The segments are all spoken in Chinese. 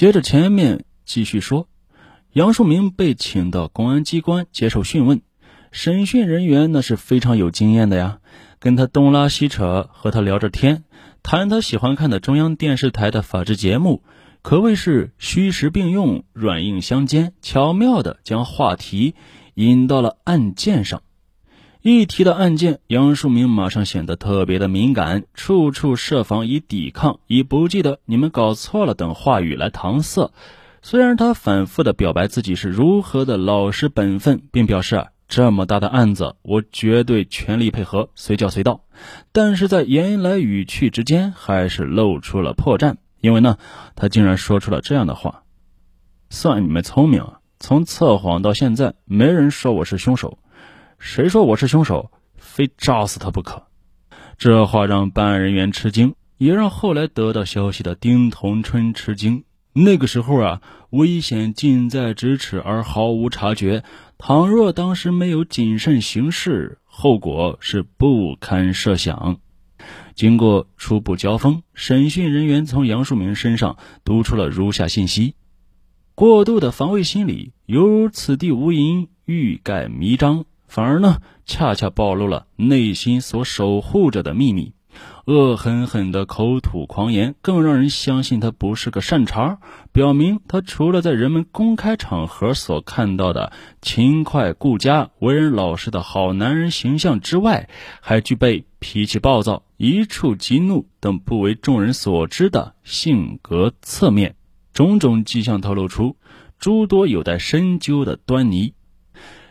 接着前面继续说，杨树明被请到公安机关接受讯问，审讯人员那是非常有经验的呀，跟他东拉西扯，和他聊着天，谈他喜欢看的中央电视台的法制节目，可谓是虚实并用，软硬相间，巧妙的将话题引到了案件上。一提到案件，杨树明马上显得特别的敏感，处处设防以抵抗，以不记得你们搞错了等话语来搪塞。虽然他反复的表白自己是如何的老实本分，并表示这么大的案子我绝对全力配合，随叫随到，但是在言来语去之间还是露出了破绽。因为呢，他竟然说出了这样的话：“算你们聪明，从测谎到现在，没人说我是凶手。”谁说我是凶手？非炸死他不可！这话让办案人员吃惊，也让后来得到消息的丁同春吃惊。那个时候啊，危险近在咫尺而毫无察觉。倘若当时没有谨慎行事，后果是不堪设想。经过初步交锋，审讯人员从杨树明身上读出了如下信息：过度的防卫心理，犹如此地无银，欲盖弥彰。反而呢，恰恰暴露了内心所守护着的秘密。恶狠狠的口吐狂言，更让人相信他不是个善茬，表明他除了在人们公开场合所看到的勤快顾家、为人老实的好男人形象之外，还具备脾气暴躁、一触即怒等不为众人所知的性格侧面。种种迹象透露出诸多有待深究的端倪。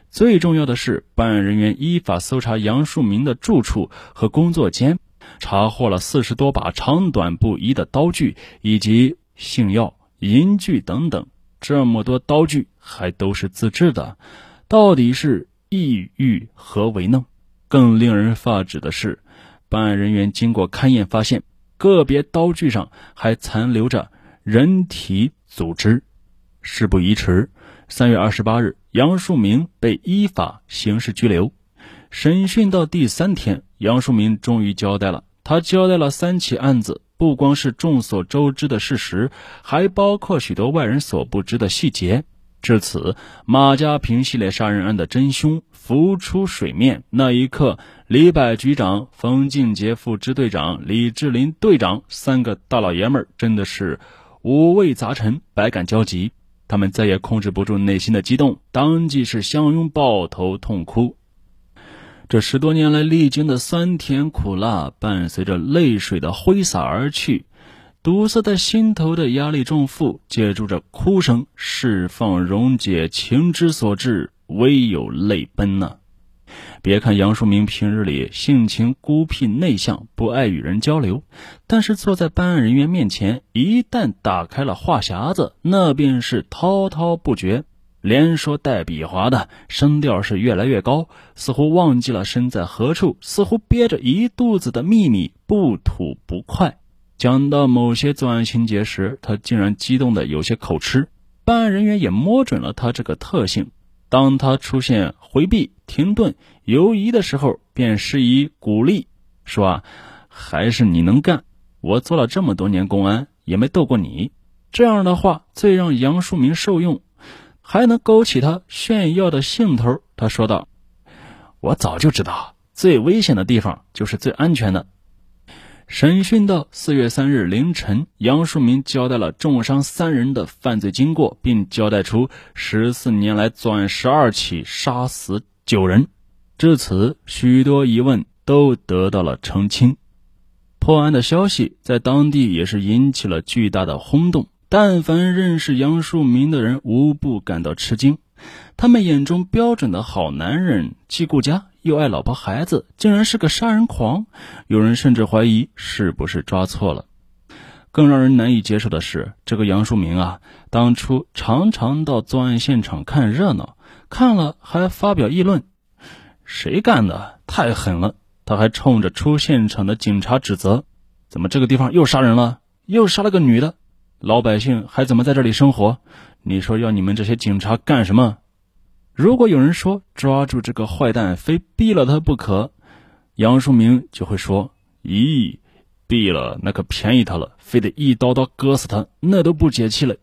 最重要的是，办案人员依法搜查杨树明的住处和工作间，查获了四十多把长短不一的刀具以及性药、银具等等。这么多刀具还都是自制的，到底是意欲何为呢？更令人发指的是，办案人员经过勘验发现，个别刀具上还残留着人体组织。事不宜迟。三月二十八日，杨树明被依法刑事拘留。审讯到第三天，杨树明终于交代了。他交代了三起案子，不光是众所周知的事实，还包括许多外人所不知的细节。至此，马家坪系列杀人案的真凶浮出水面。那一刻，李柏局长、冯静杰副支队长、李志林队长三个大老爷们儿真的是五味杂陈，百感交集。他们再也控制不住内心的激动，当即是相拥抱头痛哭。这十多年来历经的酸甜苦辣，伴随着泪水的挥洒而去，堵塞在心头的压力重负，借助着哭声释放溶解情之所至，唯有泪奔呢。别看杨树明平日里性情孤僻内向，不爱与人交流，但是坐在办案人员面前，一旦打开了话匣子，那便是滔滔不绝，连说带比划的，声调是越来越高，似乎忘记了身在何处，似乎憋着一肚子的秘密不吐不快。讲到某些作案情节时，他竟然激动的有些口吃。办案人员也摸准了他这个特性。当他出现回避、停顿、犹疑的时候，便施以鼓励，说：“啊，还是你能干。我做了这么多年公安，也没斗过你。”这样的话最让杨树明受用，还能勾起他炫耀的兴头。他说道：“我早就知道，最危险的地方就是最安全的。”审讯到四月三日凌晨，杨树明交代了重伤三人的犯罪经过，并交代出十四年来作案十二起，杀死九人。至此，许多疑问都得到了澄清。破案的消息在当地也是引起了巨大的轰动。但凡认识杨树明的人，无不感到吃惊。他们眼中标准的好男人，既顾家。又爱老婆孩子，竟然是个杀人狂。有人甚至怀疑是不是抓错了。更让人难以接受的是，这个杨树明啊，当初常常到作案现场看热闹，看了还发表议论：“谁干的？太狠了！”他还冲着出现场的警察指责：“怎么这个地方又杀人了？又杀了个女的？老百姓还怎么在这里生活？你说要你们这些警察干什么？”如果有人说抓住这个坏蛋，非毙了他不可，杨树明就会说：“咦，毙了那可便宜他了，非得一刀刀割死他，那都不解气了。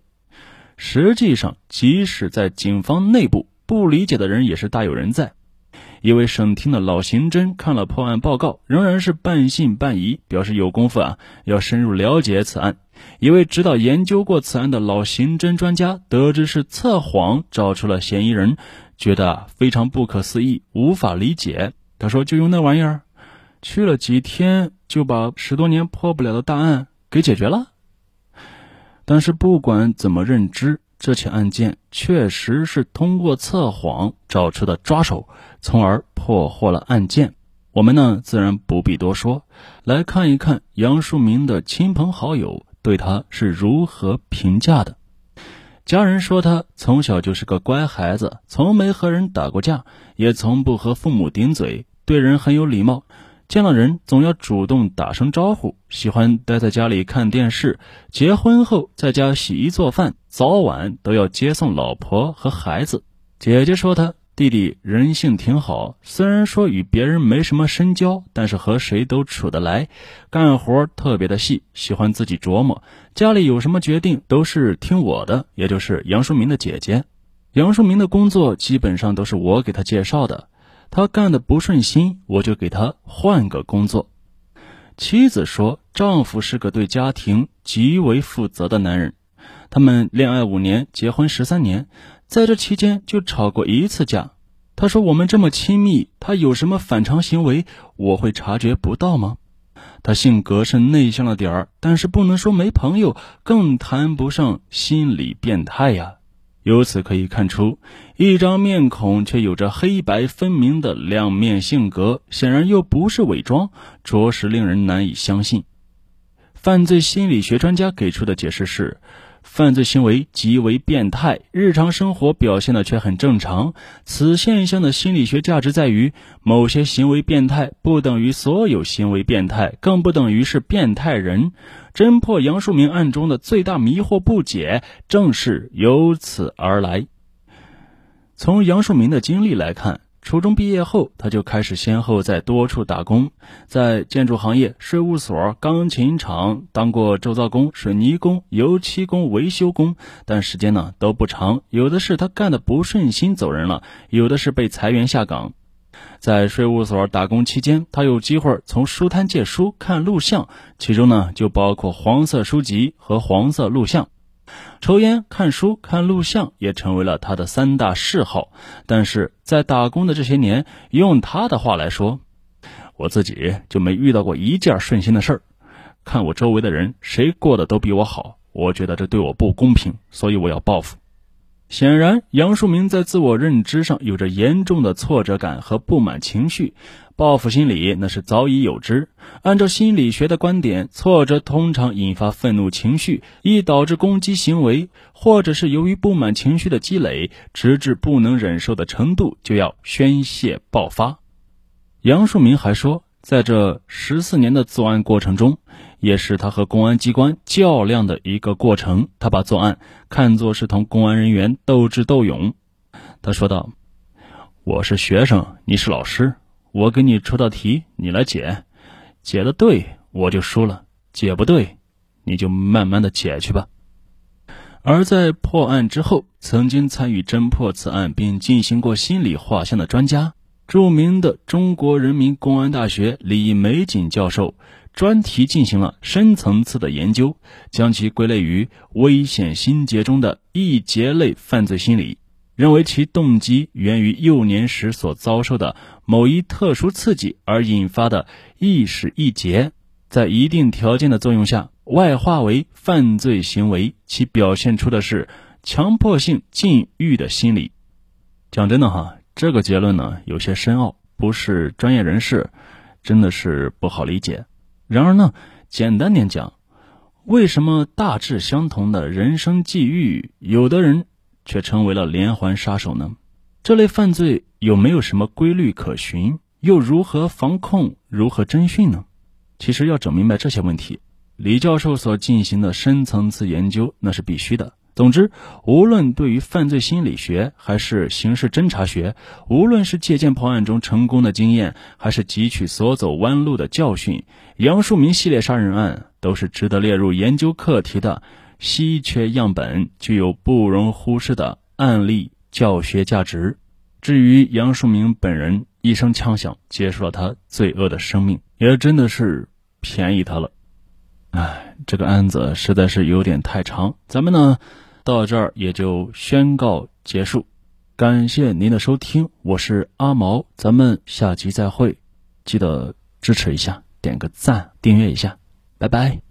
实际上，即使在警方内部，不理解的人也是大有人在。一位省厅的老刑侦看了破案报告，仍然是半信半疑，表示有功夫啊，要深入了解此案。一位指导研究过此案的老刑侦专家，得知是测谎找出了嫌疑人，觉得非常不可思议，无法理解。他说：“就用那玩意儿，去了几天就把十多年破不了的大案给解决了。”但是不管怎么认知。这起案件确实是通过测谎找出的抓手，从而破获了案件。我们呢，自然不必多说，来看一看杨树明的亲朋好友对他是如何评价的。家人说他从小就是个乖孩子，从没和人打过架，也从不和父母顶嘴，对人很有礼貌。见了人总要主动打声招呼，喜欢待在家里看电视。结婚后在家洗衣做饭，早晚都要接送老婆和孩子。姐姐说他弟弟人性挺好，虽然说与别人没什么深交，但是和谁都处得来，干活特别的细，喜欢自己琢磨。家里有什么决定都是听我的，也就是杨树明的姐姐。杨树明的工作基本上都是我给他介绍的。他干的不顺心，我就给他换个工作。妻子说，丈夫是个对家庭极为负责的男人。他们恋爱五年，结婚十三年，在这期间就吵过一次架。他说：“我们这么亲密，他有什么反常行为，我会察觉不到吗？”他性格是内向了点儿，但是不能说没朋友，更谈不上心理变态呀。由此可以看出，一张面孔却有着黑白分明的两面性格，显然又不是伪装，着实令人难以相信。犯罪心理学专家给出的解释是。犯罪行为极为变态，日常生活表现的却很正常。此现象的心理学价值在于，某些行为变态不等于所有行为变态，更不等于是变态人。侦破杨树明案中的最大迷惑不解，正是由此而来。从杨树明的经历来看。初中毕业后，他就开始先后在多处打工，在建筑行业、税务所、钢琴厂当过周造工、水泥工、油漆工、维修工，但时间呢都不长。有的是他干的不顺心走人了，有的是被裁员下岗。在税务所打工期间，他有机会从书摊借书、看录像，其中呢就包括黄色书籍和黄色录像。抽烟、看书、看录像也成为了他的三大嗜好。但是在打工的这些年，用他的话来说，我自己就没遇到过一件顺心的事儿。看我周围的人，谁过得都比我好，我觉得这对我不公平，所以我要报复。显然，杨树明在自我认知上有着严重的挫折感和不满情绪。报复心理那是早已有之。按照心理学的观点，挫折通常引发愤怒情绪，易导致攻击行为，或者是由于不满情绪的积累，直至不能忍受的程度，就要宣泄爆发。杨树明还说，在这十四年的作案过程中，也是他和公安机关较量的一个过程。他把作案看作是同公安人员斗智斗勇。他说道：“我是学生，你是老师。”我给你出道题，你来解，解的对我就输了，解不对，你就慢慢的解去吧。而在破案之后，曾经参与侦破此案并进行过心理画像的专家，著名的中国人民公安大学李玫瑾教授，专题进行了深层次的研究，将其归类于危险心结中的一结类犯罪心理。认为其动机源于幼年时所遭受的某一特殊刺激而引发的意识一结，在一定条件的作用下外化为犯罪行为，其表现出的是强迫性禁欲的心理。讲真的哈，这个结论呢有些深奥，不是专业人士真的是不好理解。然而呢，简单点讲，为什么大致相同的人生际遇，有的人？却成为了连环杀手呢？这类犯罪有没有什么规律可循？又如何防控？如何侦讯呢？其实要整明白这些问题，李教授所进行的深层次研究那是必须的。总之，无论对于犯罪心理学，还是刑事侦查学，无论是借鉴破案中成功的经验，还是汲取所走弯路的教训，杨树明系列杀人案都是值得列入研究课题的稀缺样本具有不容忽视的案例教学价值。至于杨树明本人，一声枪响结束了他罪恶的生命，也真的是便宜他了。哎，这个案子实在是有点太长，咱们呢到这儿也就宣告结束。感谢您的收听，我是阿毛，咱们下集再会，记得支持一下，点个赞，订阅一下，拜拜。